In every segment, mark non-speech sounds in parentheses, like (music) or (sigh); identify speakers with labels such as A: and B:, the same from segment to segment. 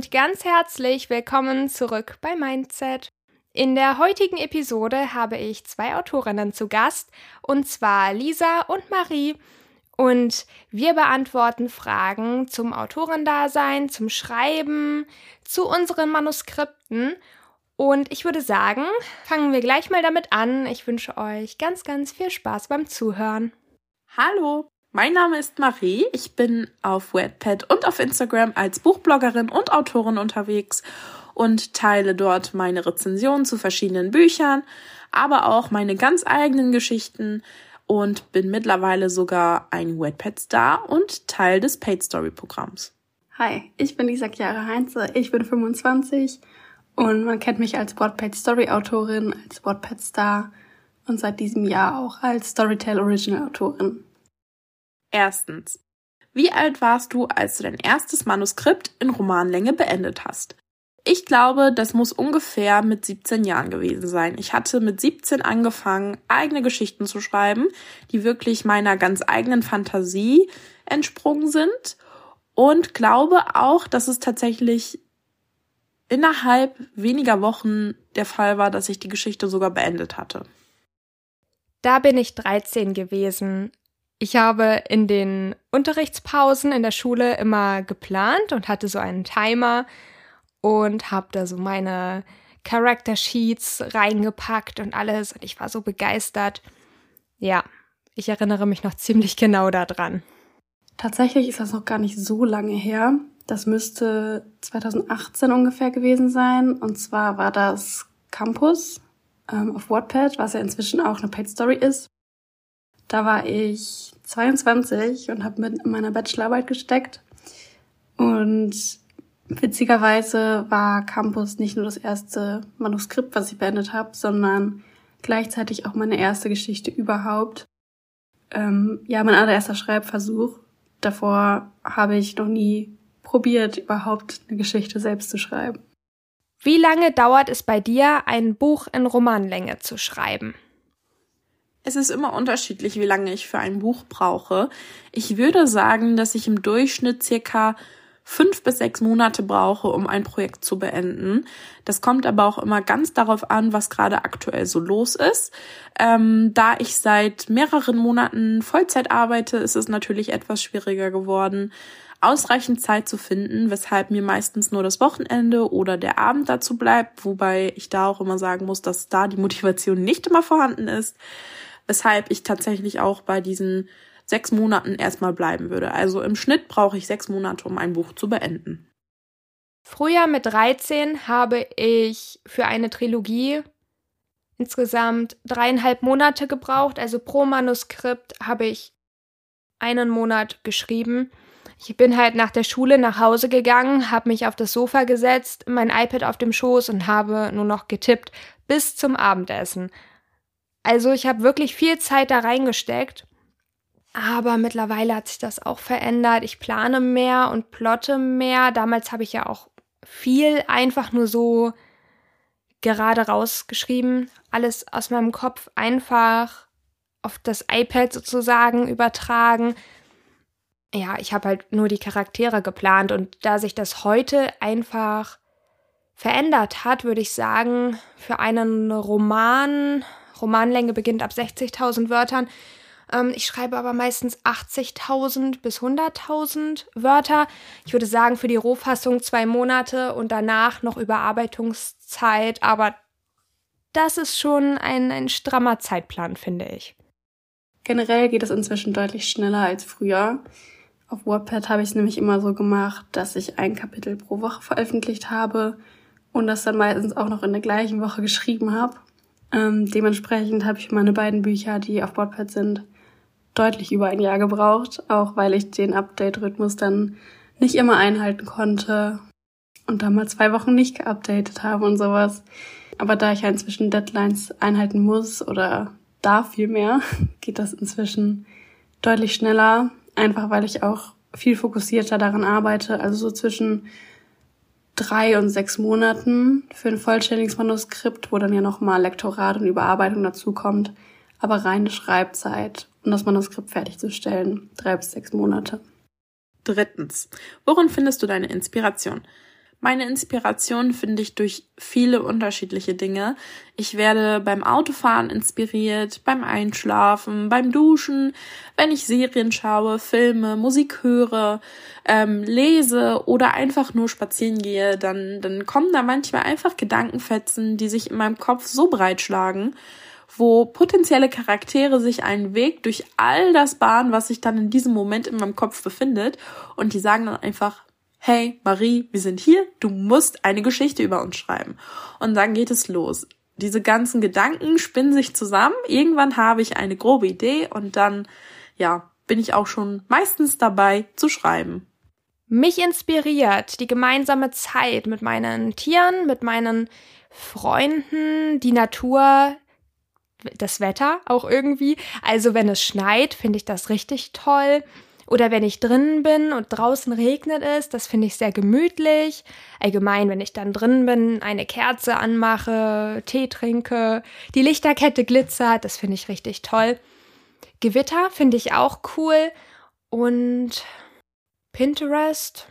A: und ganz herzlich willkommen zurück bei Mindset. In der heutigen Episode habe ich zwei Autorinnen zu Gast, und zwar Lisa und Marie. Und wir beantworten Fragen zum Autorendasein, zum Schreiben, zu unseren Manuskripten. Und ich würde sagen, fangen wir gleich mal damit an. Ich wünsche euch ganz, ganz viel Spaß beim Zuhören.
B: Hallo, mein Name ist Marie. Ich bin auf Wattpad und auf Instagram als Buchbloggerin und Autorin unterwegs und teile dort meine Rezensionen zu verschiedenen Büchern, aber auch meine ganz eigenen Geschichten, und bin mittlerweile sogar ein Wattpad-Star und Teil des Paid Story Programms.
C: Hi, ich bin Lisa Chiara Heinze, ich bin 25 und man kennt mich als Wattpad Story Autorin, als Wattpad Star und seit diesem Jahr auch als Storytell Original Autorin.
B: Erstens. Wie alt warst du, als du dein erstes Manuskript in Romanlänge beendet hast? Ich glaube, das muss ungefähr mit 17 Jahren gewesen sein. Ich hatte mit 17 angefangen, eigene Geschichten zu schreiben, die wirklich meiner ganz eigenen Fantasie entsprungen sind und glaube auch, dass es tatsächlich innerhalb weniger Wochen der Fall war, dass ich die Geschichte sogar beendet hatte.
A: Da bin ich 13 gewesen. Ich habe in den Unterrichtspausen in der Schule immer geplant und hatte so einen Timer, und habe da so meine Character Sheets reingepackt und alles und ich war so begeistert. Ja, ich erinnere mich noch ziemlich genau daran.
C: Tatsächlich ist das noch gar nicht so lange her. Das müsste 2018 ungefähr gewesen sein. Und zwar war das Campus ähm, auf Wattpad, was ja inzwischen auch eine Paid Story ist. Da war ich 22 und habe mit in meiner Bachelorarbeit gesteckt. Und Witzigerweise war Campus nicht nur das erste Manuskript, was ich beendet habe, sondern gleichzeitig auch meine erste Geschichte überhaupt. Ähm, ja, mein allererster Schreibversuch. Davor habe ich noch nie probiert, überhaupt eine Geschichte selbst zu schreiben.
A: Wie lange dauert es bei dir, ein Buch in Romanlänge zu schreiben?
B: Es ist immer unterschiedlich, wie lange ich für ein Buch brauche. Ich würde sagen, dass ich im Durchschnitt circa fünf bis sechs Monate brauche, um ein Projekt zu beenden. Das kommt aber auch immer ganz darauf an, was gerade aktuell so los ist. Ähm, da ich seit mehreren Monaten Vollzeit arbeite, ist es natürlich etwas schwieriger geworden, ausreichend Zeit zu finden, weshalb mir meistens nur das Wochenende oder der Abend dazu bleibt, wobei ich da auch immer sagen muss, dass da die Motivation nicht immer vorhanden ist, weshalb ich tatsächlich auch bei diesen sechs Monaten erstmal bleiben würde. Also im Schnitt brauche ich sechs Monate, um ein Buch zu beenden.
A: Früher mit 13 habe ich für eine Trilogie insgesamt dreieinhalb Monate gebraucht. Also pro Manuskript habe ich einen Monat geschrieben. Ich bin halt nach der Schule nach Hause gegangen, habe mich auf das Sofa gesetzt, mein iPad auf dem Schoß und habe nur noch getippt bis zum Abendessen. Also ich habe wirklich viel Zeit da reingesteckt aber mittlerweile hat sich das auch verändert. Ich plane mehr und plotte mehr. Damals habe ich ja auch viel einfach nur so gerade rausgeschrieben. Alles aus meinem Kopf einfach auf das iPad sozusagen übertragen. Ja, ich habe halt nur die Charaktere geplant und da sich das heute einfach verändert hat, würde ich sagen, für einen Roman, Romanlänge beginnt ab 60.000 Wörtern, ähm, ich schreibe aber meistens 80.000 bis 100.000 Wörter. Ich würde sagen, für die Rohfassung zwei Monate und danach noch Überarbeitungszeit. Aber das ist schon ein, ein strammer Zeitplan, finde ich.
C: Generell geht es inzwischen deutlich schneller als früher. Auf WordPad habe ich es nämlich immer so gemacht, dass ich ein Kapitel pro Woche veröffentlicht habe und das dann meistens auch noch in der gleichen Woche geschrieben habe. Ähm, dementsprechend habe ich meine beiden Bücher, die auf WordPad sind, deutlich über ein Jahr gebraucht, auch weil ich den Update-Rhythmus dann nicht immer einhalten konnte und da mal zwei Wochen nicht geupdatet habe und sowas. Aber da ich ja inzwischen Deadlines einhalten muss oder darf viel mehr, (laughs) geht das inzwischen deutlich schneller, einfach weil ich auch viel fokussierter daran arbeite, also so zwischen drei und sechs Monaten für ein vollständiges Manuskript, wo dann ja nochmal Lektorat und Überarbeitung dazukommt, aber reine Schreibzeit um das Manuskript fertigzustellen. Drei bis sechs Monate.
B: Drittens. Worin findest du deine Inspiration? Meine Inspiration finde ich durch viele unterschiedliche Dinge. Ich werde beim Autofahren inspiriert, beim Einschlafen, beim Duschen, wenn ich Serien schaue, Filme, Musik höre, ähm, lese oder einfach nur spazieren gehe, dann, dann kommen da manchmal einfach Gedankenfetzen, die sich in meinem Kopf so breitschlagen, wo potenzielle Charaktere sich einen Weg durch all das bahnen, was sich dann in diesem Moment in meinem Kopf befindet und die sagen dann einfach, hey Marie, wir sind hier, du musst eine Geschichte über uns schreiben. Und dann geht es los. Diese ganzen Gedanken spinnen sich zusammen. Irgendwann habe ich eine grobe Idee und dann, ja, bin ich auch schon meistens dabei zu schreiben.
A: Mich inspiriert die gemeinsame Zeit mit meinen Tieren, mit meinen Freunden, die Natur, das Wetter auch irgendwie. Also wenn es schneit, finde ich das richtig toll. Oder wenn ich drinnen bin und draußen regnet es, das finde ich sehr gemütlich. Allgemein, wenn ich dann drinnen bin, eine Kerze anmache, Tee trinke, die Lichterkette glitzert, das finde ich richtig toll. Gewitter finde ich auch cool. Und Pinterest,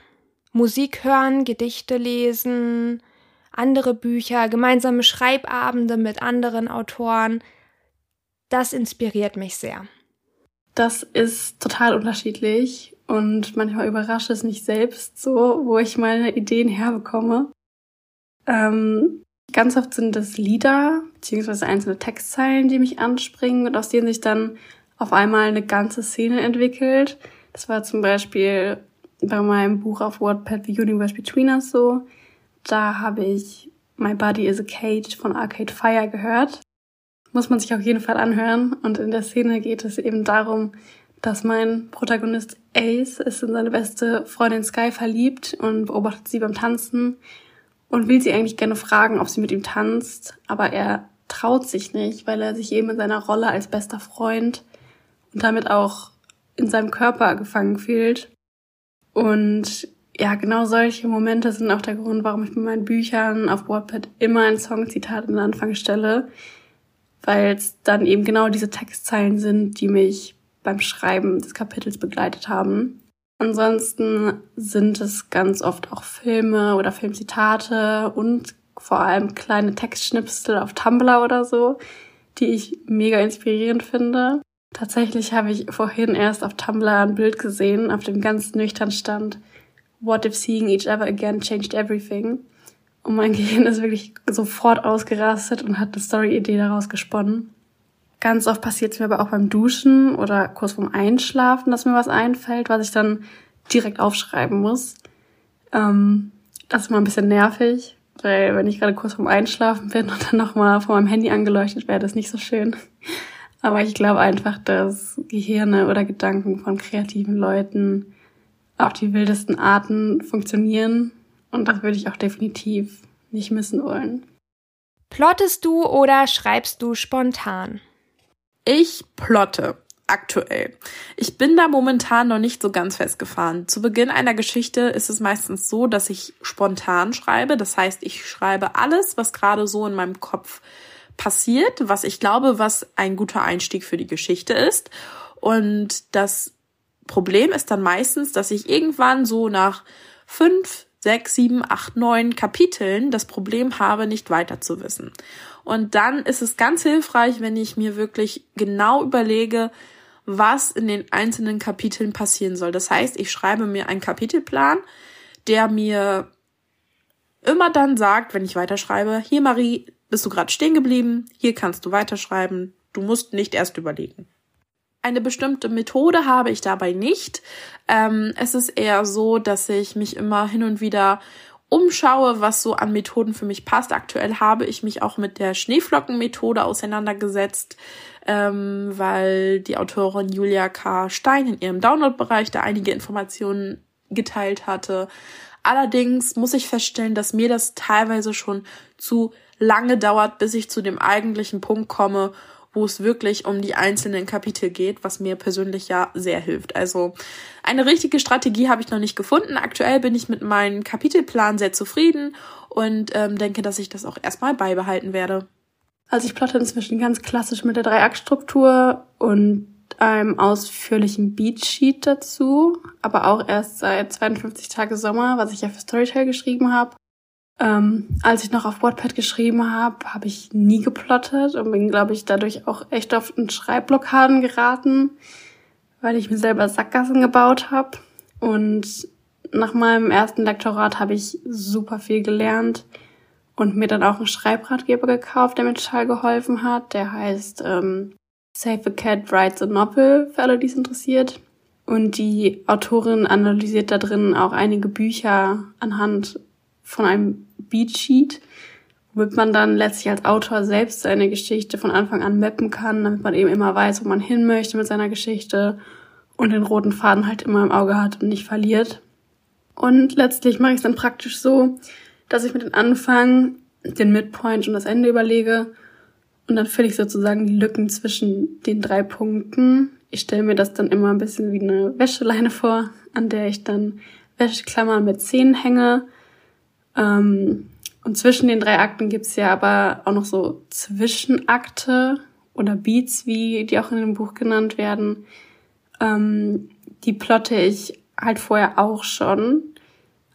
A: Musik hören, Gedichte lesen, andere Bücher, gemeinsame Schreibabende mit anderen Autoren. Das inspiriert mich sehr.
C: Das ist total unterschiedlich und manchmal überrascht es mich selbst so, wo ich meine Ideen herbekomme. Ähm, ganz oft sind es Lieder beziehungsweise einzelne Textzeilen, die mich anspringen und aus denen sich dann auf einmal eine ganze Szene entwickelt. Das war zum Beispiel bei meinem Buch auf Wattpad The Universe Between Us so. Da habe ich My Body is a Cage von Arcade Fire gehört muss man sich auf jeden Fall anhören. Und in der Szene geht es eben darum, dass mein Protagonist Ace ist in seine beste Freundin Sky verliebt und beobachtet sie beim Tanzen und will sie eigentlich gerne fragen, ob sie mit ihm tanzt, aber er traut sich nicht, weil er sich eben in seiner Rolle als bester Freund und damit auch in seinem Körper gefangen fühlt. Und ja, genau solche Momente sind auch der Grund, warum ich mit meinen Büchern auf Wattpad immer ein Songzitat in den Anfang stelle, weil es dann eben genau diese Textzeilen sind, die mich beim Schreiben des Kapitels begleitet haben. Ansonsten sind es ganz oft auch Filme oder Filmzitate und vor allem kleine Textschnipsel auf Tumblr oder so, die ich mega inspirierend finde. Tatsächlich habe ich vorhin erst auf Tumblr ein Bild gesehen, auf dem ganz nüchtern stand What if seeing each other again changed everything? Und mein Gehirn ist wirklich sofort ausgerastet und hat eine Story-Idee daraus gesponnen. Ganz oft passiert es mir aber auch beim Duschen oder kurz vorm Einschlafen, dass mir was einfällt, was ich dann direkt aufschreiben muss. Ähm, das ist mal ein bisschen nervig, weil wenn ich gerade kurz vorm Einschlafen bin und dann nochmal von meinem Handy angeleuchtet werde, ist nicht so schön. Aber ich glaube einfach, dass Gehirne oder Gedanken von kreativen Leuten auf die wildesten Arten funktionieren und das würde ich auch definitiv nicht missen wollen.
A: Plottest du oder schreibst du spontan?
B: Ich plotte aktuell. Ich bin da momentan noch nicht so ganz festgefahren. Zu Beginn einer Geschichte ist es meistens so, dass ich spontan schreibe. Das heißt, ich schreibe alles, was gerade so in meinem Kopf passiert, was ich glaube, was ein guter Einstieg für die Geschichte ist. Und das Problem ist dann meistens, dass ich irgendwann so nach fünf, sechs, sieben, acht, neun Kapiteln das Problem habe, nicht weiter zu wissen. Und dann ist es ganz hilfreich, wenn ich mir wirklich genau überlege, was in den einzelnen Kapiteln passieren soll. Das heißt, ich schreibe mir einen Kapitelplan, der mir immer dann sagt, wenn ich weiterschreibe, hier Marie, bist du gerade stehen geblieben, hier kannst du weiterschreiben, du musst nicht erst überlegen. Eine bestimmte Methode habe ich dabei nicht. Ähm, es ist eher so, dass ich mich immer hin und wieder umschaue, was so an Methoden für mich passt. Aktuell habe ich mich auch mit der Schneeflockenmethode auseinandergesetzt, ähm, weil die Autorin Julia K. Stein in ihrem Download-Bereich da einige Informationen geteilt hatte. Allerdings muss ich feststellen, dass mir das teilweise schon zu lange dauert, bis ich zu dem eigentlichen Punkt komme wo es wirklich um die einzelnen Kapitel geht, was mir persönlich ja sehr hilft. Also eine richtige Strategie habe ich noch nicht gefunden. Aktuell bin ich mit meinem Kapitelplan sehr zufrieden und ähm, denke, dass ich das auch erstmal beibehalten werde.
C: Also ich plotte inzwischen ganz klassisch mit der Dreiaktstruktur und einem ausführlichen Beatsheet dazu, aber auch erst seit 52 Tage Sommer, was ich ja für Storytel geschrieben habe. Ähm, als ich noch auf Wattpad geschrieben habe, habe ich nie geplottet und bin, glaube ich, dadurch auch echt oft in Schreibblockaden geraten, weil ich mir selber Sackgassen gebaut habe. Und nach meinem ersten Lektorat habe ich super viel gelernt und mir dann auch einen Schreibratgeber gekauft, der mir total geholfen hat. Der heißt ähm, Save a Cat Writes a Novel, für alle, die es interessiert. Und die Autorin analysiert da drin auch einige Bücher anhand von einem Beatsheet, womit man dann letztlich als Autor selbst seine Geschichte von Anfang an mappen kann, damit man eben immer weiß, wo man hin möchte mit seiner Geschichte und den roten Faden halt immer im Auge hat und nicht verliert. Und letztlich mache ich es dann praktisch so, dass ich mit dem Anfang, den Midpoint und das Ende überlege und dann fülle ich sozusagen die Lücken zwischen den drei Punkten. Ich stelle mir das dann immer ein bisschen wie eine Wäscheleine vor, an der ich dann Wäscheklammern mit Zähnen hänge. Ähm, und zwischen den drei Akten gibt's ja aber auch noch so Zwischenakte oder Beats, wie die auch in dem Buch genannt werden. Ähm, die plotte ich halt vorher auch schon.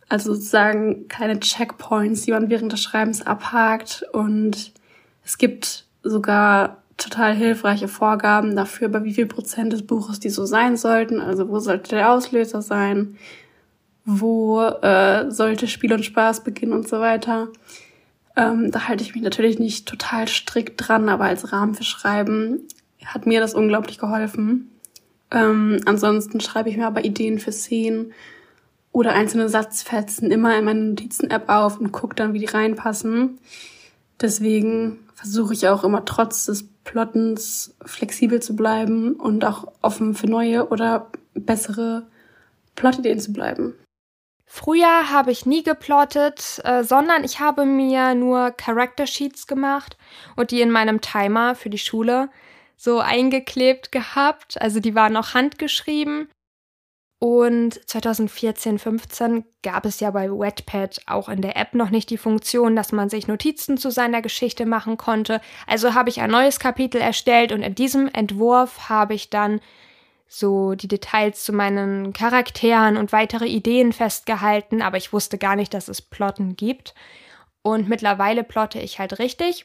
C: Also sozusagen kleine Checkpoints, die man während des Schreibens abhakt. Und es gibt sogar total hilfreiche Vorgaben dafür, bei wie viel Prozent des Buches die so sein sollten. Also wo sollte der Auslöser sein? Wo äh, sollte Spiel und Spaß beginnen und so weiter. Ähm, da halte ich mich natürlich nicht total strikt dran, aber als Rahmen für Schreiben hat mir das unglaublich geholfen. Ähm, ansonsten schreibe ich mir aber Ideen für Szenen oder einzelne Satzfetzen immer in meine Notizen-App auf und gucke dann, wie die reinpassen. Deswegen versuche ich auch immer trotz des Plottens flexibel zu bleiben und auch offen für neue oder bessere Plotideen zu bleiben.
A: Früher habe ich nie geplottet, äh, sondern ich habe mir nur Character Sheets gemacht und die in meinem Timer für die Schule so eingeklebt gehabt. Also die waren auch handgeschrieben. Und 2014, 15 gab es ja bei Wetpad auch in der App noch nicht die Funktion, dass man sich Notizen zu seiner Geschichte machen konnte. Also habe ich ein neues Kapitel erstellt und in diesem Entwurf habe ich dann so die Details zu meinen Charakteren und weitere Ideen festgehalten, aber ich wusste gar nicht, dass es Plotten gibt. Und mittlerweile plotte ich halt richtig.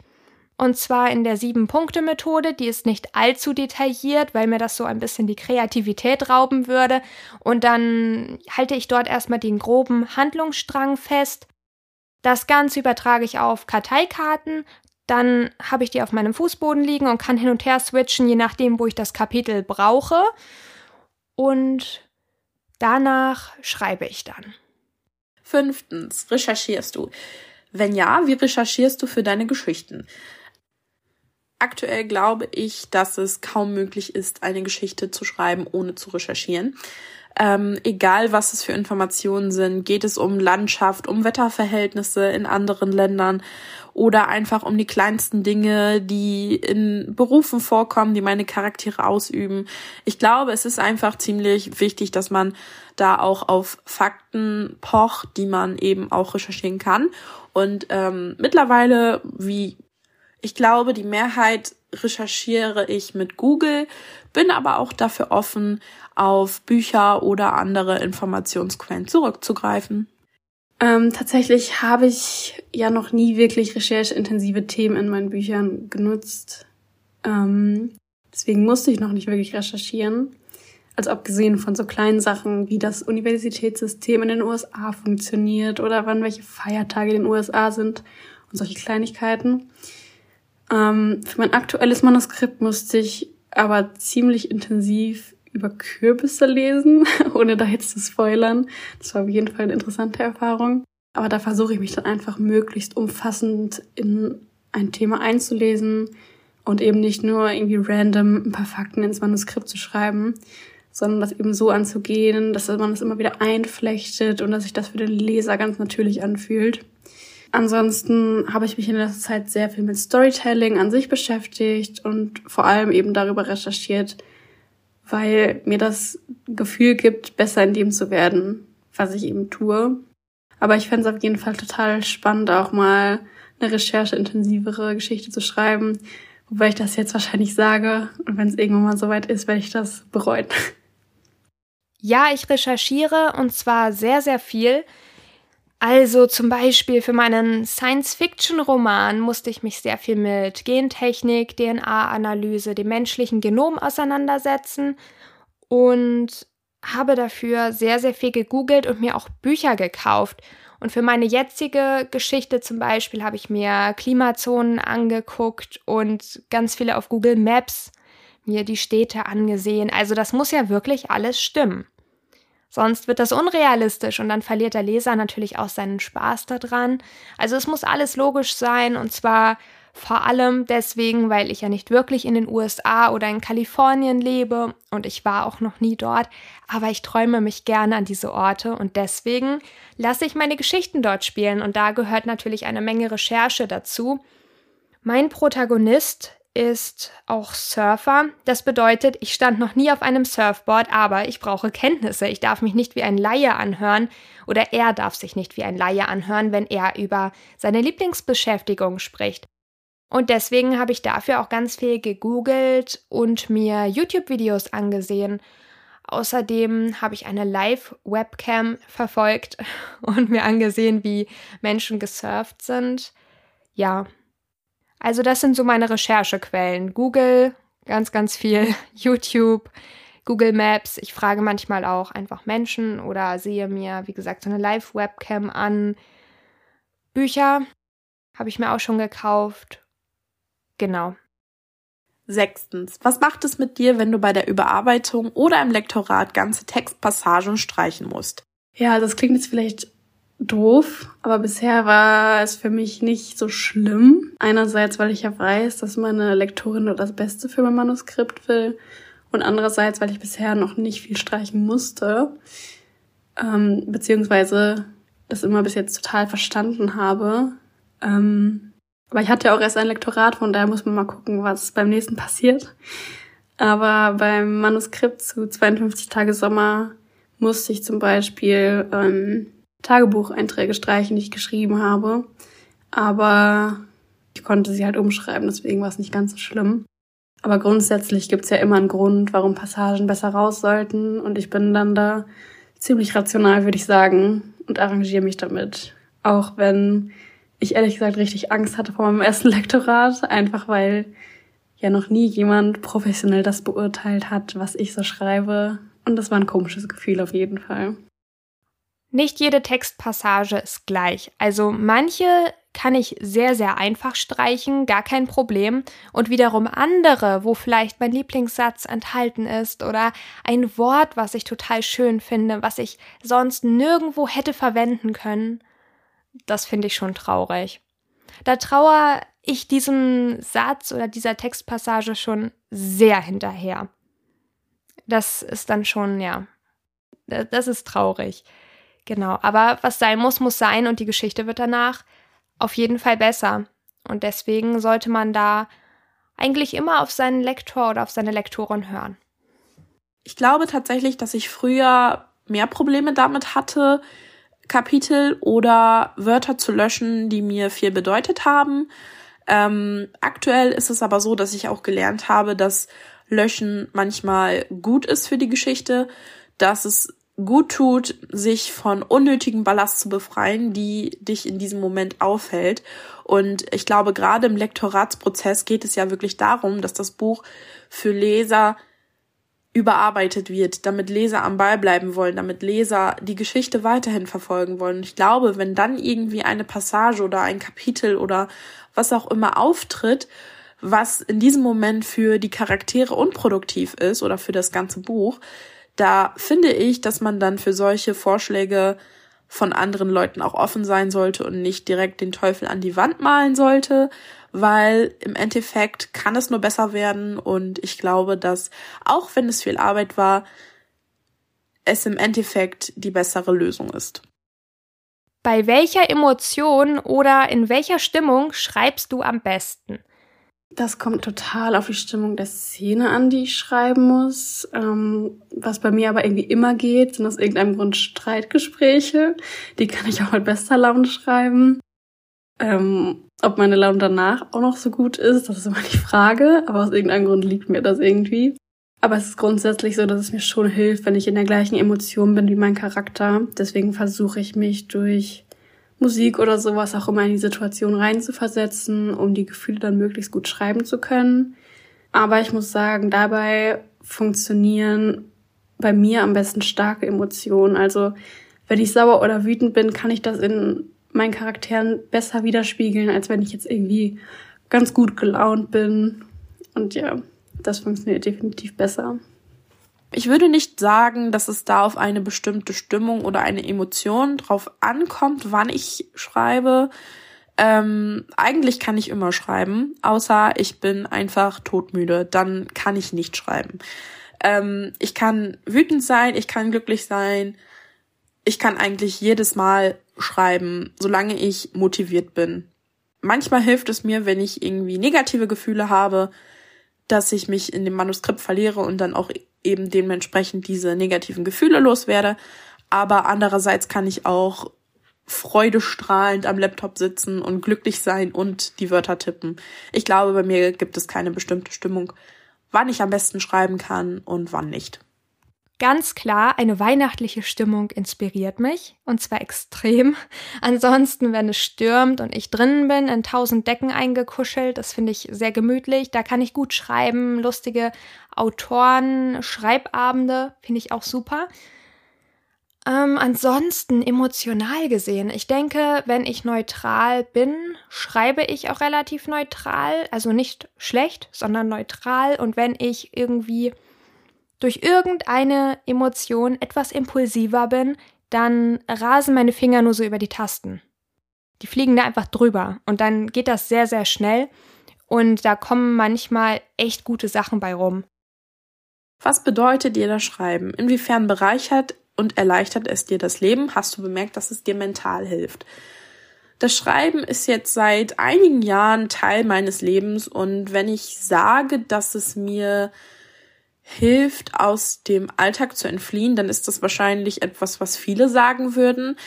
A: Und zwar in der Sieben-Punkte-Methode. Die ist nicht allzu detailliert, weil mir das so ein bisschen die Kreativität rauben würde. Und dann halte ich dort erstmal den groben Handlungsstrang fest. Das Ganze übertrage ich auf Karteikarten. Dann habe ich die auf meinem Fußboden liegen und kann hin und her switchen, je nachdem, wo ich das Kapitel brauche. Und danach schreibe ich dann.
B: Fünftens, recherchierst du? Wenn ja, wie recherchierst du für deine Geschichten? Aktuell glaube ich, dass es kaum möglich ist, eine Geschichte zu schreiben, ohne zu recherchieren. Ähm, egal was es für Informationen sind, geht es um Landschaft, um Wetterverhältnisse in anderen Ländern oder einfach um die kleinsten Dinge, die in Berufen vorkommen, die meine Charaktere ausüben. Ich glaube, es ist einfach ziemlich wichtig, dass man da auch auf Fakten pocht, die man eben auch recherchieren kann. Und ähm, mittlerweile, wie ich glaube, die Mehrheit recherchiere ich mit Google, bin aber auch dafür offen, auf Bücher oder andere Informationsquellen zurückzugreifen.
C: Ähm, tatsächlich habe ich ja noch nie wirklich rechercheintensive Themen in meinen Büchern genutzt. Ähm, deswegen musste ich noch nicht wirklich recherchieren. Also abgesehen von so kleinen Sachen wie das Universitätssystem in den USA funktioniert oder wann welche Feiertage in den USA sind und solche Kleinigkeiten. Ähm, für mein aktuelles Manuskript musste ich aber ziemlich intensiv über Kürbisse lesen, (laughs) ohne da jetzt zu spoilern. Das war auf jeden Fall eine interessante Erfahrung. Aber da versuche ich mich dann einfach möglichst umfassend in ein Thema einzulesen und eben nicht nur irgendwie random ein paar Fakten ins Manuskript zu schreiben, sondern das eben so anzugehen, dass man das immer wieder einflechtet und dass sich das für den Leser ganz natürlich anfühlt. Ansonsten habe ich mich in letzter Zeit sehr viel mit Storytelling an sich beschäftigt und vor allem eben darüber recherchiert, weil mir das Gefühl gibt, besser in dem zu werden, was ich eben tue. Aber ich fände es auf jeden Fall total spannend, auch mal eine rechercheintensivere Geschichte zu schreiben, wobei ich das jetzt wahrscheinlich sage und wenn es irgendwann mal soweit ist, werde ich das bereuen.
A: Ja, ich recherchiere und zwar sehr, sehr viel. Also zum Beispiel für meinen Science-Fiction-Roman musste ich mich sehr viel mit Gentechnik, DNA-Analyse, dem menschlichen Genom auseinandersetzen und habe dafür sehr, sehr viel gegoogelt und mir auch Bücher gekauft. Und für meine jetzige Geschichte zum Beispiel habe ich mir Klimazonen angeguckt und ganz viele auf Google Maps mir die Städte angesehen. Also das muss ja wirklich alles stimmen. Sonst wird das unrealistisch und dann verliert der Leser natürlich auch seinen Spaß daran. Also es muss alles logisch sein und zwar vor allem deswegen, weil ich ja nicht wirklich in den USA oder in Kalifornien lebe und ich war auch noch nie dort, aber ich träume mich gerne an diese Orte und deswegen lasse ich meine Geschichten dort spielen und da gehört natürlich eine Menge Recherche dazu. Mein Protagonist ist auch Surfer. Das bedeutet, ich stand noch nie auf einem Surfboard, aber ich brauche Kenntnisse. Ich darf mich nicht wie ein Laie anhören oder er darf sich nicht wie ein Laie anhören, wenn er über seine Lieblingsbeschäftigung spricht. Und deswegen habe ich dafür auch ganz viel gegoogelt und mir YouTube-Videos angesehen. Außerdem habe ich eine Live-Webcam verfolgt (laughs) und mir angesehen, wie Menschen gesurft sind. Ja, also das sind so meine Recherchequellen. Google, ganz, ganz viel, (laughs) YouTube, Google Maps. Ich frage manchmal auch einfach Menschen oder sehe mir, wie gesagt, so eine Live-Webcam an. Bücher habe ich mir auch schon gekauft. Genau.
B: Sechstens, was macht es mit dir, wenn du bei der Überarbeitung oder im Lektorat ganze Textpassagen streichen musst?
C: Ja, das klingt jetzt vielleicht doof, aber bisher war es für mich nicht so schlimm. Einerseits, weil ich ja weiß, dass meine Lektorin nur das Beste für mein Manuskript will und andererseits, weil ich bisher noch nicht viel streichen musste, ähm, beziehungsweise das immer bis jetzt total verstanden habe. Ähm, aber ich hatte ja auch erst ein Lektorat, von daher muss man mal gucken, was beim nächsten passiert. Aber beim Manuskript zu 52 Tage Sommer musste ich zum Beispiel ähm, Tagebucheinträge streichen, die ich geschrieben habe. Aber ich konnte sie halt umschreiben, deswegen war es nicht ganz so schlimm. Aber grundsätzlich gibt's ja immer einen Grund, warum Passagen besser raus sollten. Und ich bin dann da ziemlich rational, würde ich sagen, und arrangiere mich damit. Auch wenn ich ehrlich gesagt richtig Angst hatte vor meinem ersten (laughs) Lektorat, einfach weil ja noch nie jemand professionell das beurteilt hat, was ich so schreibe. Und das war ein komisches Gefühl auf jeden Fall.
A: Nicht jede Textpassage ist gleich. Also manche kann ich sehr, sehr einfach streichen, gar kein Problem. Und wiederum andere, wo vielleicht mein Lieblingssatz enthalten ist oder ein Wort, was ich total schön finde, was ich sonst nirgendwo hätte verwenden können, das finde ich schon traurig. Da trauere ich diesem Satz oder dieser Textpassage schon sehr hinterher. Das ist dann schon, ja, das ist traurig. Genau, aber was sein muss, muss sein und die Geschichte wird danach auf jeden Fall besser. Und deswegen sollte man da eigentlich immer auf seinen Lektor oder auf seine Lektorin hören.
B: Ich glaube tatsächlich, dass ich früher mehr Probleme damit hatte, Kapitel oder Wörter zu löschen, die mir viel bedeutet haben. Ähm, aktuell ist es aber so, dass ich auch gelernt habe, dass Löschen manchmal gut ist für die Geschichte, dass es gut tut, sich von unnötigen Ballast zu befreien, die dich in diesem Moment aufhält. Und ich glaube, gerade im Lektoratsprozess geht es ja wirklich darum, dass das Buch für Leser überarbeitet wird, damit Leser am Ball bleiben wollen, damit Leser die Geschichte weiterhin verfolgen wollen. Ich glaube, wenn dann irgendwie eine Passage oder ein Kapitel oder was auch immer auftritt, was in diesem Moment für die Charaktere unproduktiv ist oder für das ganze Buch, da finde ich, dass man dann für solche Vorschläge von anderen Leuten auch offen sein sollte und nicht direkt den Teufel an die Wand malen sollte, weil im Endeffekt kann es nur besser werden und ich glaube, dass auch wenn es viel Arbeit war, es im Endeffekt die bessere Lösung ist.
A: Bei welcher Emotion oder in welcher Stimmung schreibst du am besten?
C: Das kommt total auf die Stimmung der Szene an, die ich schreiben muss. Ähm, was bei mir aber irgendwie immer geht, sind aus irgendeinem Grund Streitgespräche. Die kann ich auch mit bester Laune schreiben. Ähm, ob meine Laune danach auch noch so gut ist, das ist immer die Frage. Aber aus irgendeinem Grund liegt mir das irgendwie. Aber es ist grundsätzlich so, dass es mir schon hilft, wenn ich in der gleichen Emotion bin wie mein Charakter. Deswegen versuche ich mich durch Musik oder sowas auch immer in die Situation reinzuversetzen, um die Gefühle dann möglichst gut schreiben zu können. Aber ich muss sagen, dabei funktionieren bei mir am besten starke Emotionen. Also wenn ich sauer oder wütend bin, kann ich das in meinen Charakteren besser widerspiegeln, als wenn ich jetzt irgendwie ganz gut gelaunt bin. Und ja, das funktioniert definitiv besser.
B: Ich würde nicht sagen, dass es da auf eine bestimmte Stimmung oder eine Emotion drauf ankommt, wann ich schreibe. Ähm, eigentlich kann ich immer schreiben, außer ich bin einfach todmüde. Dann kann ich nicht schreiben. Ähm, ich kann wütend sein, ich kann glücklich sein. Ich kann eigentlich jedes Mal schreiben, solange ich motiviert bin. Manchmal hilft es mir, wenn ich irgendwie negative Gefühle habe, dass ich mich in dem Manuskript verliere und dann auch eben dementsprechend diese negativen Gefühle loswerde. Aber andererseits kann ich auch freudestrahlend am Laptop sitzen und glücklich sein und die Wörter tippen. Ich glaube, bei mir gibt es keine bestimmte Stimmung, wann ich am besten schreiben kann und wann nicht.
A: Ganz klar, eine weihnachtliche Stimmung inspiriert mich, und zwar extrem. (laughs) Ansonsten, wenn es stürmt und ich drinnen bin, in tausend Decken eingekuschelt, das finde ich sehr gemütlich. Da kann ich gut schreiben, lustige Autoren, Schreibabende, finde ich auch super. Ähm, ansonsten emotional gesehen, ich denke, wenn ich neutral bin, schreibe ich auch relativ neutral, also nicht schlecht, sondern neutral. Und wenn ich irgendwie durch irgendeine Emotion etwas impulsiver bin, dann rasen meine Finger nur so über die Tasten. Die fliegen da einfach drüber und dann geht das sehr, sehr schnell und da kommen manchmal echt gute Sachen bei rum.
B: Was bedeutet dir das Schreiben? Inwiefern bereichert und erleichtert es dir das Leben? Hast du bemerkt, dass es dir mental hilft? Das Schreiben ist jetzt seit einigen Jahren Teil meines Lebens und wenn ich sage, dass es mir hilft, aus dem Alltag zu entfliehen, dann ist das wahrscheinlich etwas, was viele sagen würden.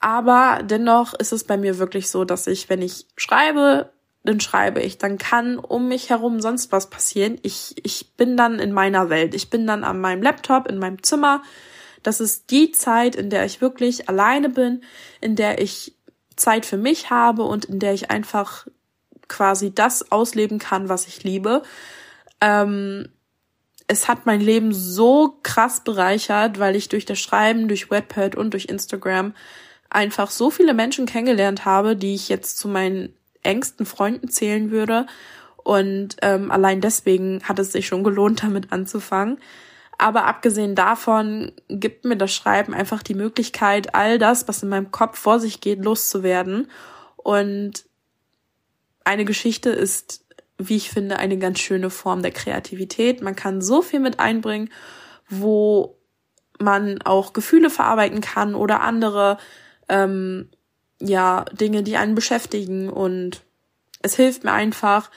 B: Aber dennoch ist es bei mir wirklich so, dass ich, wenn ich schreibe, dann schreibe ich. Dann kann um mich herum sonst was passieren. Ich, ich bin dann in meiner Welt. Ich bin dann an meinem Laptop, in meinem Zimmer. Das ist die Zeit, in der ich wirklich alleine bin, in der ich Zeit für mich habe und in der ich einfach quasi das ausleben kann, was ich liebe. Ähm, es hat mein Leben so krass bereichert, weil ich durch das Schreiben, durch Webpad und durch Instagram einfach so viele Menschen kennengelernt habe, die ich jetzt zu meinen engsten Freunden zählen würde. Und ähm, allein deswegen hat es sich schon gelohnt, damit anzufangen. Aber abgesehen davon gibt mir das Schreiben einfach die Möglichkeit, all das, was in meinem Kopf vor sich geht, loszuwerden. Und eine Geschichte ist wie ich finde, eine ganz schöne Form der Kreativität. Man kann so viel mit einbringen, wo man auch Gefühle verarbeiten kann oder andere ähm, ja Dinge, die einen beschäftigen und es hilft mir einfach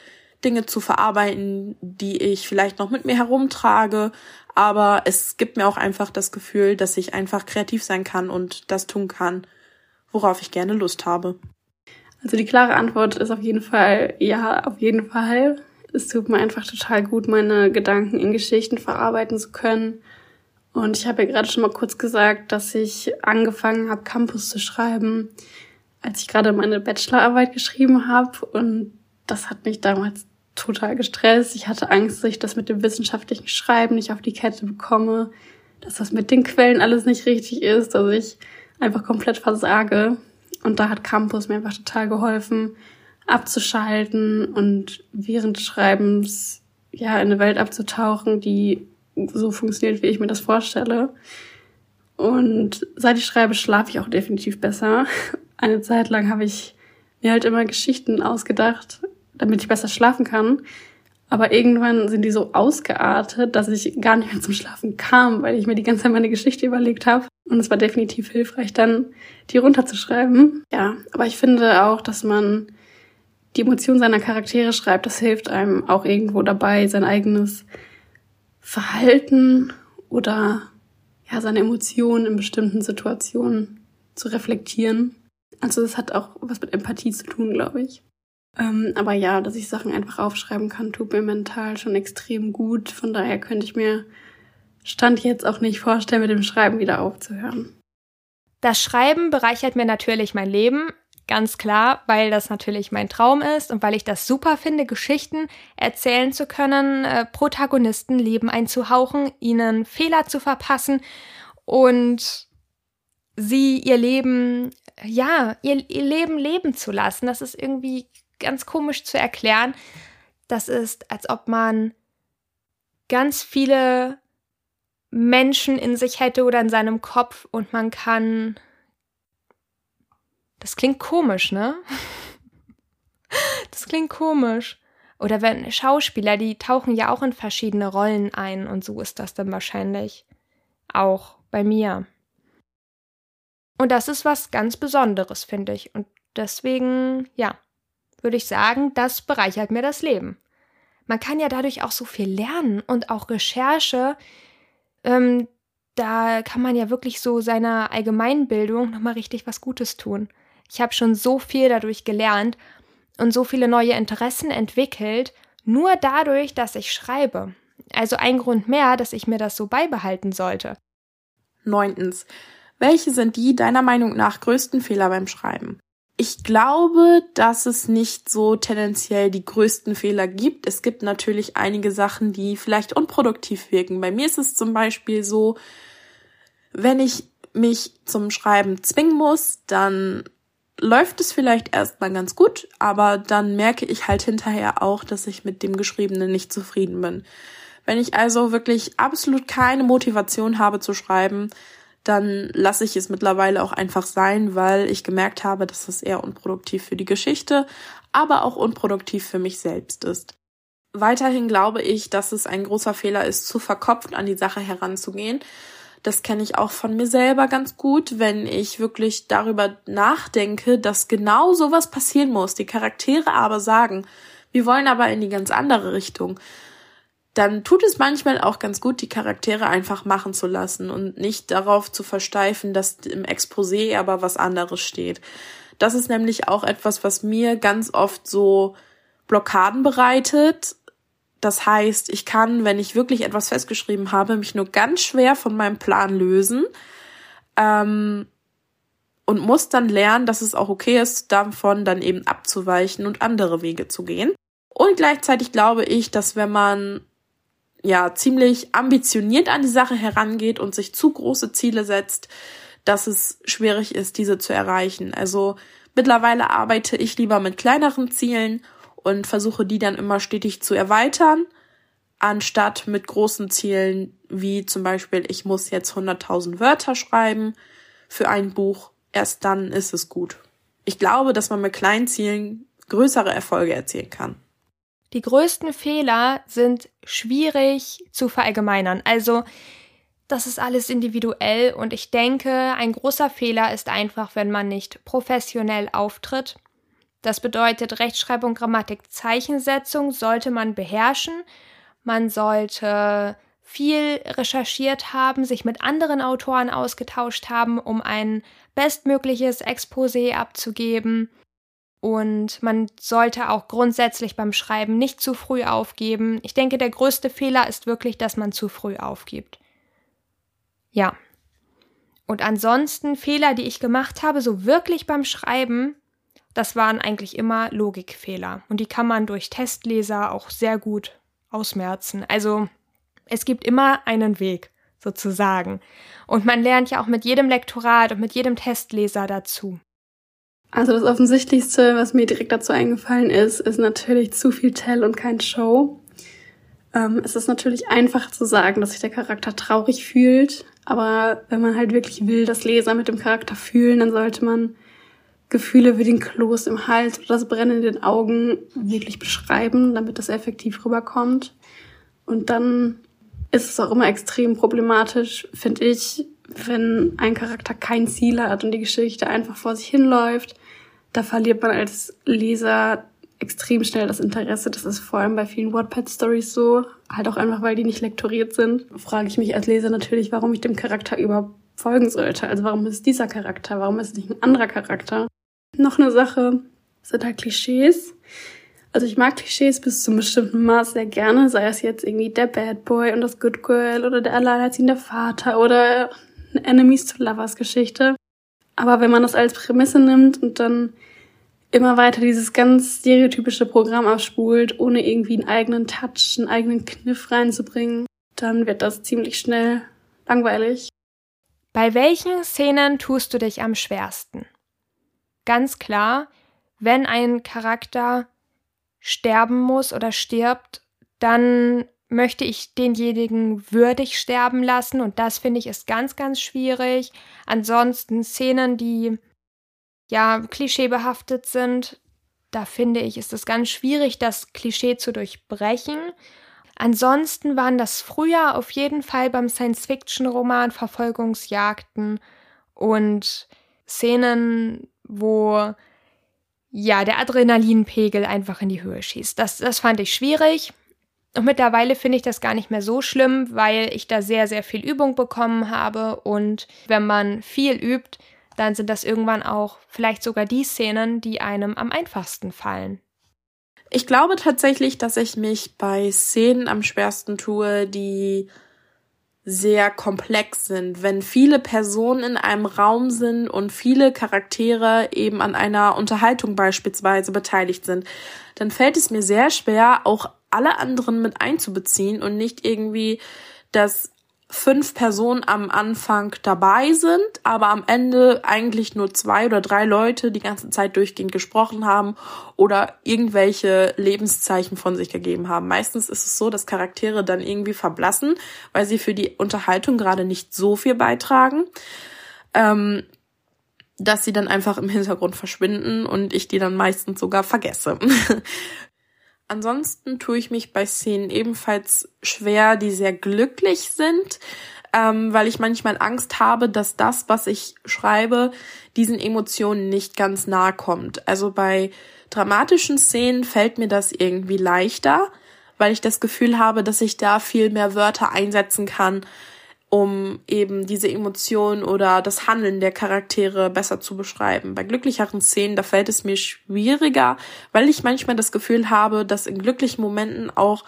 B: Dinge zu verarbeiten, die ich vielleicht noch mit mir herumtrage, aber es gibt mir auch einfach das Gefühl, dass ich einfach kreativ sein kann und das tun kann, worauf ich gerne Lust habe.
C: Also die klare Antwort ist auf jeden Fall ja, auf jeden Fall. Es tut mir einfach total gut, meine Gedanken in Geschichten verarbeiten zu können. Und ich habe ja gerade schon mal kurz gesagt, dass ich angefangen habe, Campus zu schreiben, als ich gerade meine Bachelorarbeit geschrieben habe. Und das hat mich damals total gestresst. Ich hatte Angst, dass ich das mit dem wissenschaftlichen Schreiben nicht auf die Kette bekomme, dass das mit den Quellen alles nicht richtig ist, dass ich einfach komplett versage. Und da hat Campus mir einfach total geholfen, abzuschalten und während des Schreibens ja in eine Welt abzutauchen, die so funktioniert, wie ich mir das vorstelle. Und seit ich schreibe, schlafe ich auch definitiv besser. Eine Zeit lang habe ich mir halt immer Geschichten ausgedacht, damit ich besser schlafen kann. Aber irgendwann sind die so ausgeartet, dass ich gar nicht mehr zum Schlafen kam, weil ich mir die ganze Zeit meine Geschichte überlegt habe. Und es war definitiv hilfreich, dann die runterzuschreiben. Ja, aber ich finde auch, dass man die Emotionen seiner Charaktere schreibt. Das hilft einem auch irgendwo dabei, sein eigenes Verhalten oder ja, seine Emotionen in bestimmten Situationen zu reflektieren. Also das hat auch was mit Empathie zu tun, glaube ich. Ähm, aber ja, dass ich Sachen einfach aufschreiben kann, tut mir mental schon extrem gut. Von daher könnte ich mir Stand jetzt auch nicht vorstellen, mit dem Schreiben wieder aufzuhören.
A: Das Schreiben bereichert mir natürlich mein Leben, ganz klar, weil das natürlich mein Traum ist und weil ich das super finde, Geschichten erzählen zu können, äh, Protagonisten Leben einzuhauchen, ihnen Fehler zu verpassen und sie ihr Leben, ja, ihr, ihr Leben leben zu lassen. Das ist irgendwie ganz komisch zu erklären. Das ist, als ob man ganz viele Menschen in sich hätte oder in seinem Kopf und man kann. Das klingt komisch, ne? Das klingt komisch. Oder wenn Schauspieler, die tauchen ja auch in verschiedene Rollen ein und so ist das dann wahrscheinlich auch bei mir. Und das ist was ganz Besonderes, finde ich. Und deswegen, ja, würde ich sagen, das bereichert mir das Leben. Man kann ja dadurch auch so viel lernen und auch Recherche ähm, da kann man ja wirklich so seiner Allgemeinbildung nochmal richtig was Gutes tun. Ich habe schon so viel dadurch gelernt und so viele neue Interessen entwickelt, nur dadurch, dass ich schreibe. Also ein Grund mehr, dass ich mir das so beibehalten sollte.
B: Neuntens. Welche sind die deiner Meinung nach größten Fehler beim Schreiben? Ich glaube, dass es nicht so tendenziell die größten Fehler gibt. Es gibt natürlich einige Sachen, die vielleicht unproduktiv wirken. Bei mir ist es zum Beispiel so, wenn ich mich zum Schreiben zwingen muss, dann läuft es vielleicht erstmal ganz gut, aber dann merke ich halt hinterher auch, dass ich mit dem Geschriebenen nicht zufrieden bin. Wenn ich also wirklich absolut keine Motivation habe zu schreiben, dann lasse ich es mittlerweile auch einfach sein, weil ich gemerkt habe, dass es eher unproduktiv für die Geschichte, aber auch unproduktiv für mich selbst ist. Weiterhin glaube ich, dass es ein großer Fehler ist, zu verkopft an die Sache heranzugehen. Das kenne ich auch von mir selber ganz gut, wenn ich wirklich darüber nachdenke, dass genau sowas passieren muss, die Charaktere aber sagen, wir wollen aber in die ganz andere Richtung dann tut es manchmal auch ganz gut, die Charaktere einfach machen zu lassen und nicht darauf zu versteifen, dass im Exposé aber was anderes steht. Das ist nämlich auch etwas, was mir ganz oft so Blockaden bereitet. Das heißt, ich kann, wenn ich wirklich etwas festgeschrieben habe, mich nur ganz schwer von meinem Plan lösen ähm, und muss dann lernen, dass es auch okay ist, davon dann eben abzuweichen und andere Wege zu gehen. Und gleichzeitig glaube ich, dass wenn man ja ziemlich ambitioniert an die Sache herangeht und sich zu große Ziele setzt, dass es schwierig ist, diese zu erreichen. Also mittlerweile arbeite ich lieber mit kleineren Zielen und versuche die dann immer stetig zu erweitern, anstatt mit großen Zielen wie zum Beispiel, ich muss jetzt 100.000 Wörter schreiben für ein Buch. Erst dann ist es gut. Ich glaube, dass man mit kleinen Zielen größere Erfolge erzielen kann.
A: Die größten Fehler sind schwierig zu verallgemeinern. Also, das ist alles individuell und ich denke, ein großer Fehler ist einfach, wenn man nicht professionell auftritt. Das bedeutet, Rechtschreibung, Grammatik, Zeichensetzung sollte man beherrschen. Man sollte viel recherchiert haben, sich mit anderen Autoren ausgetauscht haben, um ein bestmögliches Exposé abzugeben. Und man sollte auch grundsätzlich beim Schreiben nicht zu früh aufgeben. Ich denke, der größte Fehler ist wirklich, dass man zu früh aufgibt. Ja. Und ansonsten Fehler, die ich gemacht habe, so wirklich beim Schreiben, das waren eigentlich immer Logikfehler. Und die kann man durch Testleser auch sehr gut ausmerzen. Also es gibt immer einen Weg, sozusagen. Und man lernt ja auch mit jedem Lektorat und mit jedem Testleser dazu.
C: Also das Offensichtlichste, was mir direkt dazu eingefallen ist, ist natürlich zu viel Tell und kein Show. Ähm, es ist natürlich einfach zu sagen, dass sich der Charakter traurig fühlt, aber wenn man halt wirklich will, dass Leser mit dem Charakter fühlen, dann sollte man Gefühle wie den Kloß im Hals oder das Brennen in den Augen wirklich beschreiben, damit das effektiv rüberkommt. Und dann ist es auch immer extrem problematisch, finde ich, wenn ein Charakter kein Ziel hat und die Geschichte einfach vor sich hinläuft da verliert man als Leser extrem schnell das Interesse. Das ist vor allem bei vielen Wattpad-Stories so. Halt auch einfach, weil die nicht lektoriert sind. Frage ich mich als Leser natürlich, warum ich dem Charakter überhaupt folgen sollte. Also warum ist dieser Charakter? Warum ist es nicht ein anderer Charakter? Noch eine Sache sind halt Klischees. Also ich mag Klischees bis zu einem bestimmten Maß sehr gerne, sei es jetzt irgendwie der Bad Boy und das Good Girl oder der alleinerziehende Vater oder eine Enemies to Lovers Geschichte. Aber wenn man das als Prämisse nimmt und dann immer weiter dieses ganz stereotypische Programm abspult, ohne irgendwie einen eigenen Touch, einen eigenen Kniff reinzubringen, dann wird das ziemlich schnell langweilig.
A: Bei welchen Szenen tust du dich am schwersten? Ganz klar, wenn ein Charakter sterben muss oder stirbt, dann möchte ich denjenigen würdig sterben lassen und das finde ich ist ganz, ganz schwierig. Ansonsten Szenen, die ja klischeebehaftet sind, da finde ich, ist es ganz schwierig, das Klischee zu durchbrechen. Ansonsten waren das früher auf jeden Fall beim Science-Fiction-Roman Verfolgungsjagden und Szenen, wo ja der Adrenalinpegel einfach in die Höhe schießt. Das, das fand ich schwierig. Und mittlerweile finde ich das gar nicht mehr so schlimm, weil ich da sehr, sehr viel Übung bekommen habe. Und wenn man viel übt, dann sind das irgendwann auch vielleicht sogar die Szenen, die einem am einfachsten fallen.
B: Ich glaube tatsächlich, dass ich mich bei Szenen am schwersten tue, die sehr komplex sind. Wenn viele Personen in einem Raum sind und viele Charaktere eben an einer Unterhaltung beispielsweise beteiligt sind, dann fällt es mir sehr schwer, auch alle anderen mit einzubeziehen und nicht irgendwie das fünf Personen am Anfang dabei sind, aber am Ende eigentlich nur zwei oder drei Leute die ganze Zeit durchgehend gesprochen haben oder irgendwelche Lebenszeichen von sich gegeben haben. Meistens ist es so, dass Charaktere dann irgendwie verblassen, weil sie für die Unterhaltung gerade nicht so viel beitragen. Ähm, dass sie dann einfach im Hintergrund verschwinden und ich die dann meistens sogar vergesse. (laughs) Ansonsten tue ich mich bei Szenen ebenfalls schwer, die sehr glücklich sind, ähm, weil ich manchmal Angst habe, dass das, was ich schreibe, diesen Emotionen nicht ganz nahe kommt. Also bei dramatischen Szenen fällt mir das irgendwie leichter, weil ich das Gefühl habe, dass ich da viel mehr Wörter einsetzen kann, um eben diese Emotionen oder das Handeln der Charaktere besser zu beschreiben. Bei glücklicheren Szenen, da fällt es mir schwieriger, weil ich manchmal das Gefühl habe, dass in glücklichen Momenten auch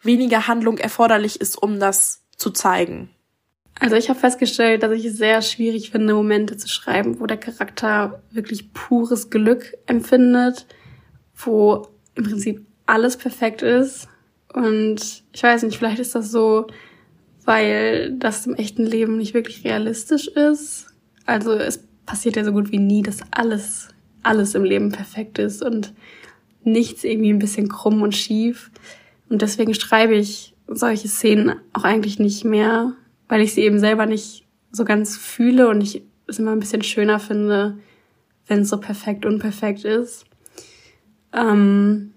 B: weniger Handlung erforderlich ist, um das zu zeigen.
C: Also ich habe festgestellt, dass ich es sehr schwierig finde, Momente zu schreiben, wo der Charakter wirklich pures Glück empfindet, wo im Prinzip alles perfekt ist. Und ich weiß nicht, vielleicht ist das so, weil das im echten Leben nicht wirklich realistisch ist. Also es passiert ja so gut wie nie, dass alles, alles im Leben perfekt ist und nichts irgendwie ein bisschen krumm und schief. Und deswegen schreibe ich solche Szenen auch eigentlich nicht mehr, weil ich sie eben selber nicht so ganz fühle und ich es immer ein bisschen schöner finde, wenn es so perfekt unperfekt ist. Ähm,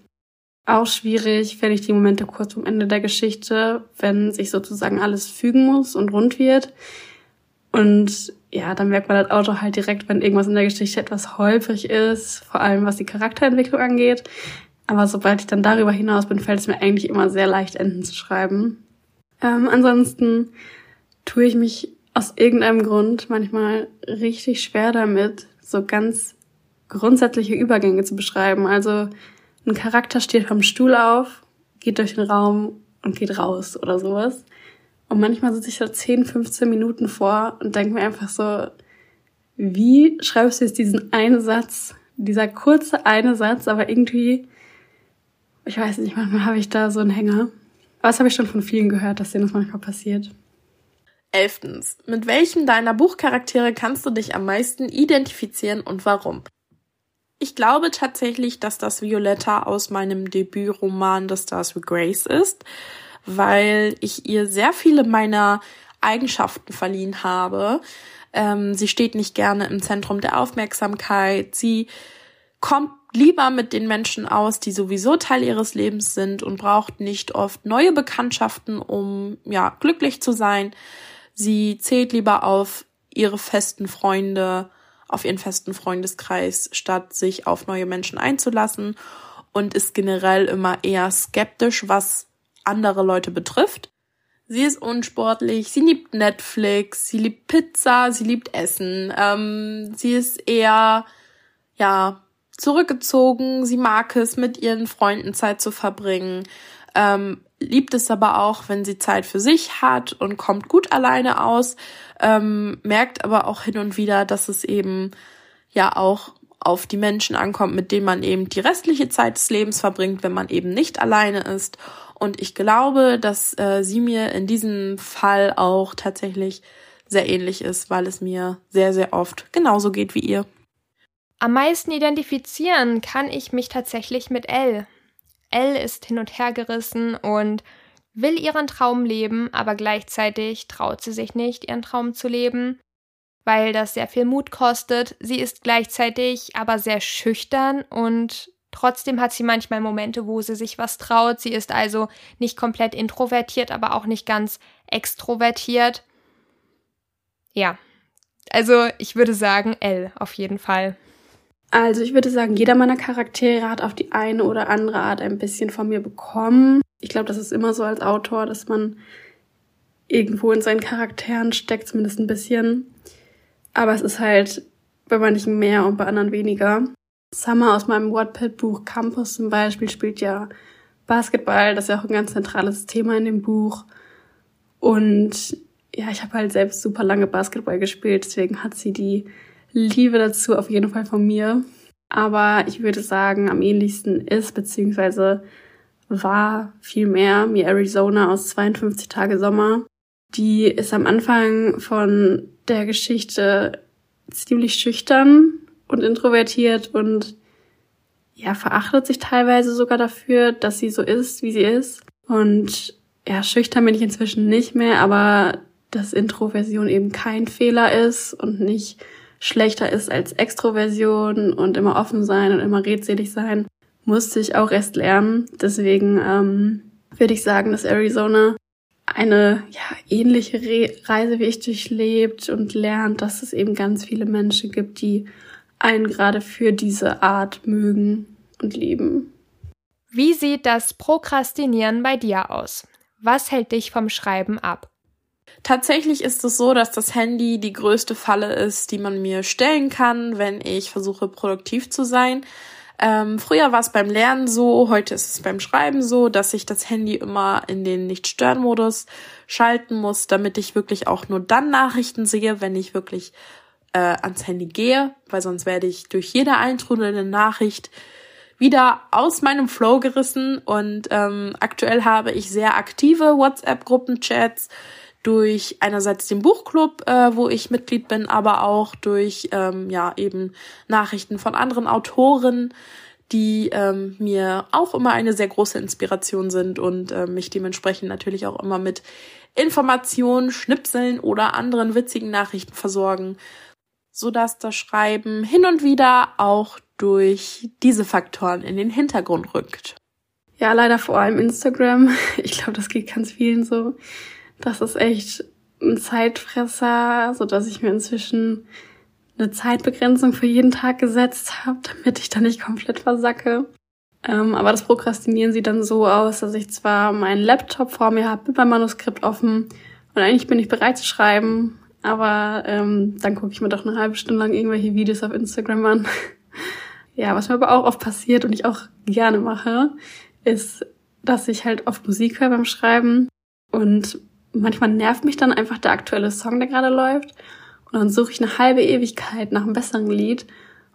C: auch schwierig finde ich die Momente kurz vom Ende der Geschichte, wenn sich sozusagen alles fügen muss und rund wird. Und ja, dann merkt man das Auto halt direkt, wenn irgendwas in der Geschichte etwas holprig ist, vor allem was die Charakterentwicklung angeht. Aber sobald ich dann darüber hinaus bin, fällt es mir eigentlich immer sehr leicht, Enden zu schreiben. Ähm, ansonsten tue ich mich aus irgendeinem Grund manchmal richtig schwer damit, so ganz grundsätzliche Übergänge zu beschreiben. Also ein Charakter steht vom Stuhl auf, geht durch den Raum und geht raus oder sowas. Und manchmal sitze ich da 10, 15 Minuten vor und denke mir einfach so, wie schreibst du jetzt diesen einen Satz, dieser kurze eine Satz, aber irgendwie, ich weiß nicht, manchmal habe ich da so einen Hänger. Aber das habe ich schon von vielen gehört, dass denen das manchmal passiert.
B: Elftens. Mit welchem deiner Buchcharaktere kannst du dich am meisten identifizieren und warum? Ich glaube tatsächlich, dass das Violetta aus meinem Debütroman The Stars with Grace ist, weil ich ihr sehr viele meiner Eigenschaften verliehen habe. Ähm, sie steht nicht gerne im Zentrum der Aufmerksamkeit. Sie kommt lieber mit den Menschen aus, die sowieso Teil ihres Lebens sind und braucht nicht oft neue Bekanntschaften, um ja glücklich zu sein. Sie zählt lieber auf ihre festen Freunde auf ihren festen Freundeskreis, statt sich auf neue Menschen einzulassen und ist generell immer eher skeptisch, was andere Leute betrifft. Sie ist unsportlich, sie liebt Netflix, sie liebt Pizza, sie liebt Essen. Ähm, sie ist eher, ja, zurückgezogen. Sie mag es, mit ihren Freunden Zeit zu verbringen. Ähm, liebt es aber auch, wenn sie Zeit für sich hat und kommt gut alleine aus, ähm, merkt aber auch hin und wieder, dass es eben ja auch auf die Menschen ankommt, mit denen man eben die restliche Zeit des Lebens verbringt, wenn man eben nicht alleine ist. Und ich glaube, dass äh, sie mir in diesem Fall auch tatsächlich sehr ähnlich ist, weil es mir sehr, sehr oft genauso geht wie ihr.
A: Am meisten identifizieren kann ich mich tatsächlich mit Elle. Elle ist hin und her gerissen und will ihren Traum leben, aber gleichzeitig traut sie sich nicht, ihren Traum zu leben, weil das sehr viel Mut kostet. Sie ist gleichzeitig aber sehr schüchtern und trotzdem hat sie manchmal Momente, wo sie sich was traut. Sie ist also nicht komplett introvertiert, aber auch nicht ganz extrovertiert. Ja, also ich würde sagen L auf jeden Fall.
C: Also ich würde sagen, jeder meiner Charaktere hat auf die eine oder andere Art ein bisschen von mir bekommen. Ich glaube, das ist immer so als Autor, dass man irgendwo in seinen Charakteren steckt, zumindest ein bisschen. Aber es ist halt bei manchen mehr und bei anderen weniger. Summer aus meinem Wattpad-Buch Campus zum Beispiel spielt ja Basketball. Das ist ja auch ein ganz zentrales Thema in dem Buch. Und ja, ich habe halt selbst super lange Basketball gespielt, deswegen hat sie die Liebe dazu auf jeden Fall von mir. Aber ich würde sagen, am ähnlichsten ist, beziehungsweise war vielmehr mir Arizona aus 52 Tage Sommer. Die ist am Anfang von der Geschichte ziemlich schüchtern und introvertiert und ja, verachtet sich teilweise sogar dafür, dass sie so ist, wie sie ist. Und ja, schüchtern bin ich inzwischen nicht mehr, aber dass Introversion eben kein Fehler ist und nicht schlechter ist als Extroversion und immer offen sein und immer redselig sein, musste ich auch erst lernen. Deswegen ähm, würde ich sagen, dass Arizona eine ja, ähnliche Re Reise wie ich durchlebt und lernt, dass es eben ganz viele Menschen gibt, die einen gerade für diese Art mögen und lieben.
A: Wie sieht das Prokrastinieren bei dir aus? Was hält dich vom Schreiben ab?
B: Tatsächlich ist es so, dass das Handy die größte Falle ist, die man mir stellen kann, wenn ich versuche, produktiv zu sein. Ähm, früher war es beim Lernen so, heute ist es beim Schreiben so, dass ich das Handy immer in den Nicht-Stören-Modus schalten muss, damit ich wirklich auch nur dann Nachrichten sehe, wenn ich wirklich äh, ans Handy gehe, weil sonst werde ich durch jede eintrudelnde Nachricht wieder aus meinem Flow gerissen und ähm, aktuell habe ich sehr aktive WhatsApp-Gruppenchats durch einerseits den Buchclub, äh, wo ich Mitglied bin, aber auch durch ähm, ja eben Nachrichten von anderen Autoren, die ähm, mir auch immer eine sehr große Inspiration sind und äh, mich dementsprechend natürlich auch immer mit Informationen, Schnipseln oder anderen witzigen Nachrichten versorgen, so dass das Schreiben hin und wieder auch durch diese Faktoren in den Hintergrund rückt.
C: Ja, leider vor allem Instagram. Ich glaube, das geht ganz vielen so. Das ist echt ein Zeitfresser, so dass ich mir inzwischen eine Zeitbegrenzung für jeden Tag gesetzt habe, damit ich da nicht komplett versacke. Ähm, aber das Prokrastinieren sieht dann so aus, dass ich zwar meinen Laptop vor mir habe mit meinem Manuskript offen und eigentlich bin ich bereit zu schreiben, aber ähm, dann gucke ich mir doch eine halbe Stunde lang irgendwelche Videos auf Instagram an. (laughs) ja, was mir aber auch oft passiert und ich auch gerne mache, ist, dass ich halt oft Musik höre beim Schreiben und manchmal nervt mich dann einfach der aktuelle Song, der gerade läuft. Und dann suche ich eine halbe Ewigkeit nach einem besseren Lied,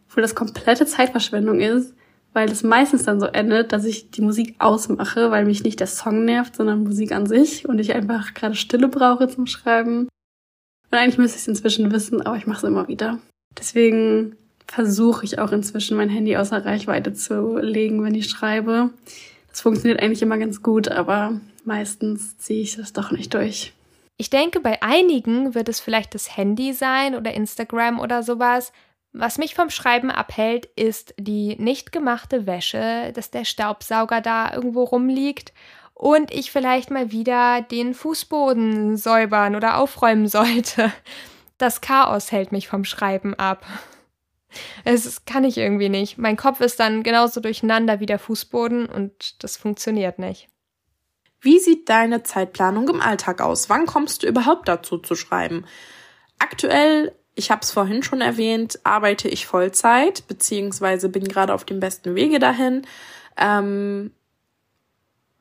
C: obwohl das komplette Zeitverschwendung ist, weil das meistens dann so endet, dass ich die Musik ausmache, weil mich nicht der Song nervt, sondern Musik an sich und ich einfach gerade Stille brauche zum Schreiben. Und eigentlich müsste ich es inzwischen wissen, aber ich mache es immer wieder. Deswegen versuche ich auch inzwischen mein Handy außer Reichweite zu legen, wenn ich schreibe. Das funktioniert eigentlich immer ganz gut, aber meistens ziehe ich das doch nicht durch.
A: Ich denke, bei einigen wird es vielleicht das Handy sein oder Instagram oder sowas. Was mich vom Schreiben abhält, ist die nicht gemachte Wäsche, dass der Staubsauger da irgendwo rumliegt und ich vielleicht mal wieder den Fußboden säubern oder aufräumen sollte. Das Chaos hält mich vom Schreiben ab. Es kann ich irgendwie nicht. Mein Kopf ist dann genauso durcheinander wie der Fußboden und das funktioniert nicht.
B: Wie sieht deine Zeitplanung im Alltag aus? Wann kommst du überhaupt dazu zu schreiben? Aktuell, ich habe es vorhin schon erwähnt, arbeite ich Vollzeit, beziehungsweise bin gerade auf dem besten Wege dahin. Ähm,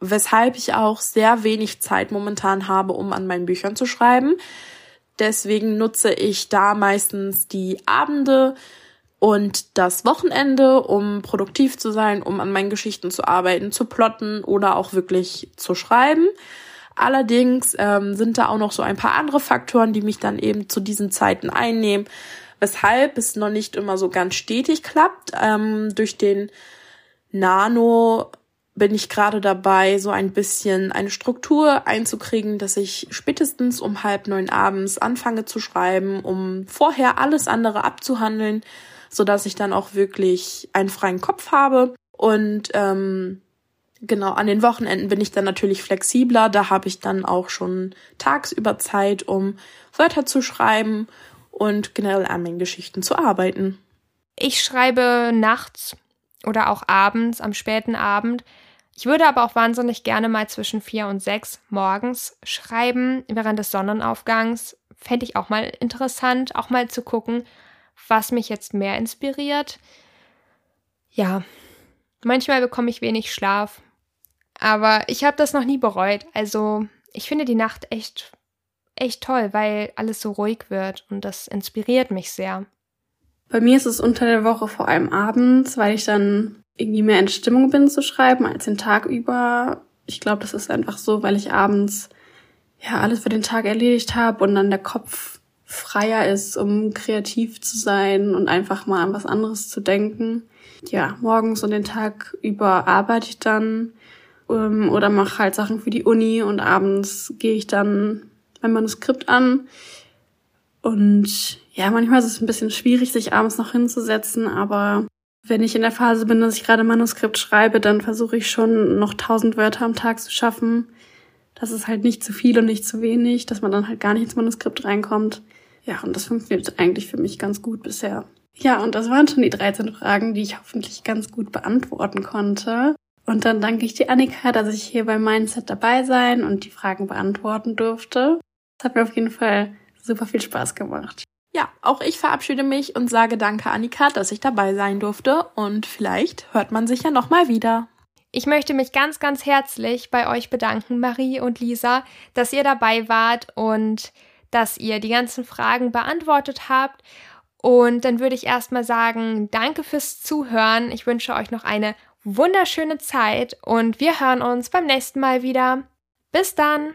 B: weshalb ich auch sehr wenig Zeit momentan habe, um an meinen Büchern zu schreiben. Deswegen nutze ich da meistens die Abende und das Wochenende, um produktiv zu sein, um an meinen Geschichten zu arbeiten, zu plotten oder auch wirklich zu schreiben. Allerdings ähm, sind da auch noch so ein paar andere Faktoren, die mich dann eben zu diesen Zeiten einnehmen, weshalb es noch nicht immer so ganz stetig klappt. Ähm, durch den Nano bin ich gerade dabei, so ein bisschen eine Struktur einzukriegen, dass ich spätestens um halb neun abends anfange zu schreiben, um vorher alles andere abzuhandeln, so dass ich dann auch wirklich einen freien Kopf habe. Und ähm, genau, an den Wochenenden bin ich dann natürlich flexibler. Da habe ich dann auch schon tagsüber Zeit, um Wörter zu schreiben und generell an meinen Geschichten zu arbeiten.
A: Ich schreibe nachts oder auch abends, am späten Abend. Ich würde aber auch wahnsinnig gerne mal zwischen vier und sechs morgens schreiben, während des Sonnenaufgangs. Fände ich auch mal interessant, auch mal zu gucken, was mich jetzt mehr inspiriert. Ja, manchmal bekomme ich wenig Schlaf, aber ich habe das noch nie bereut. Also ich finde die Nacht echt, echt toll, weil alles so ruhig wird und das inspiriert mich sehr.
C: Bei mir ist es unter der Woche vor allem abends, weil ich dann irgendwie mehr in Stimmung bin zu schreiben als den Tag über. Ich glaube, das ist einfach so, weil ich abends ja alles für den Tag erledigt habe und dann der Kopf freier ist, um kreativ zu sein und einfach mal an was anderes zu denken. Ja, morgens und den Tag über arbeite ich dann ähm, oder mache halt Sachen für die Uni und abends gehe ich dann mein Manuskript an. Und ja, manchmal ist es ein bisschen schwierig, sich abends noch hinzusetzen, aber wenn ich in der Phase bin, dass ich gerade Manuskript schreibe, dann versuche ich schon noch tausend Wörter am Tag zu schaffen. Das ist halt nicht zu viel und nicht zu wenig, dass man dann halt gar nicht ins Manuskript reinkommt. Ja, und das funktioniert eigentlich für mich ganz gut bisher. Ja, und das waren schon die 13 Fragen, die ich hoffentlich ganz gut beantworten konnte. Und dann danke ich dir, Annika, dass ich hier beim Mindset dabei sein und die Fragen beantworten durfte. Es hat mir auf jeden Fall super viel Spaß gemacht.
B: Ja, auch ich verabschiede mich und sage danke, Annika, dass ich dabei sein durfte und vielleicht hört man sich ja nochmal wieder.
A: Ich möchte mich ganz, ganz herzlich bei euch bedanken, Marie und Lisa, dass ihr dabei wart und dass ihr die ganzen Fragen beantwortet habt. Und dann würde ich erstmal sagen, danke fürs Zuhören. Ich wünsche euch noch eine wunderschöne Zeit und wir hören uns beim nächsten Mal wieder. Bis dann!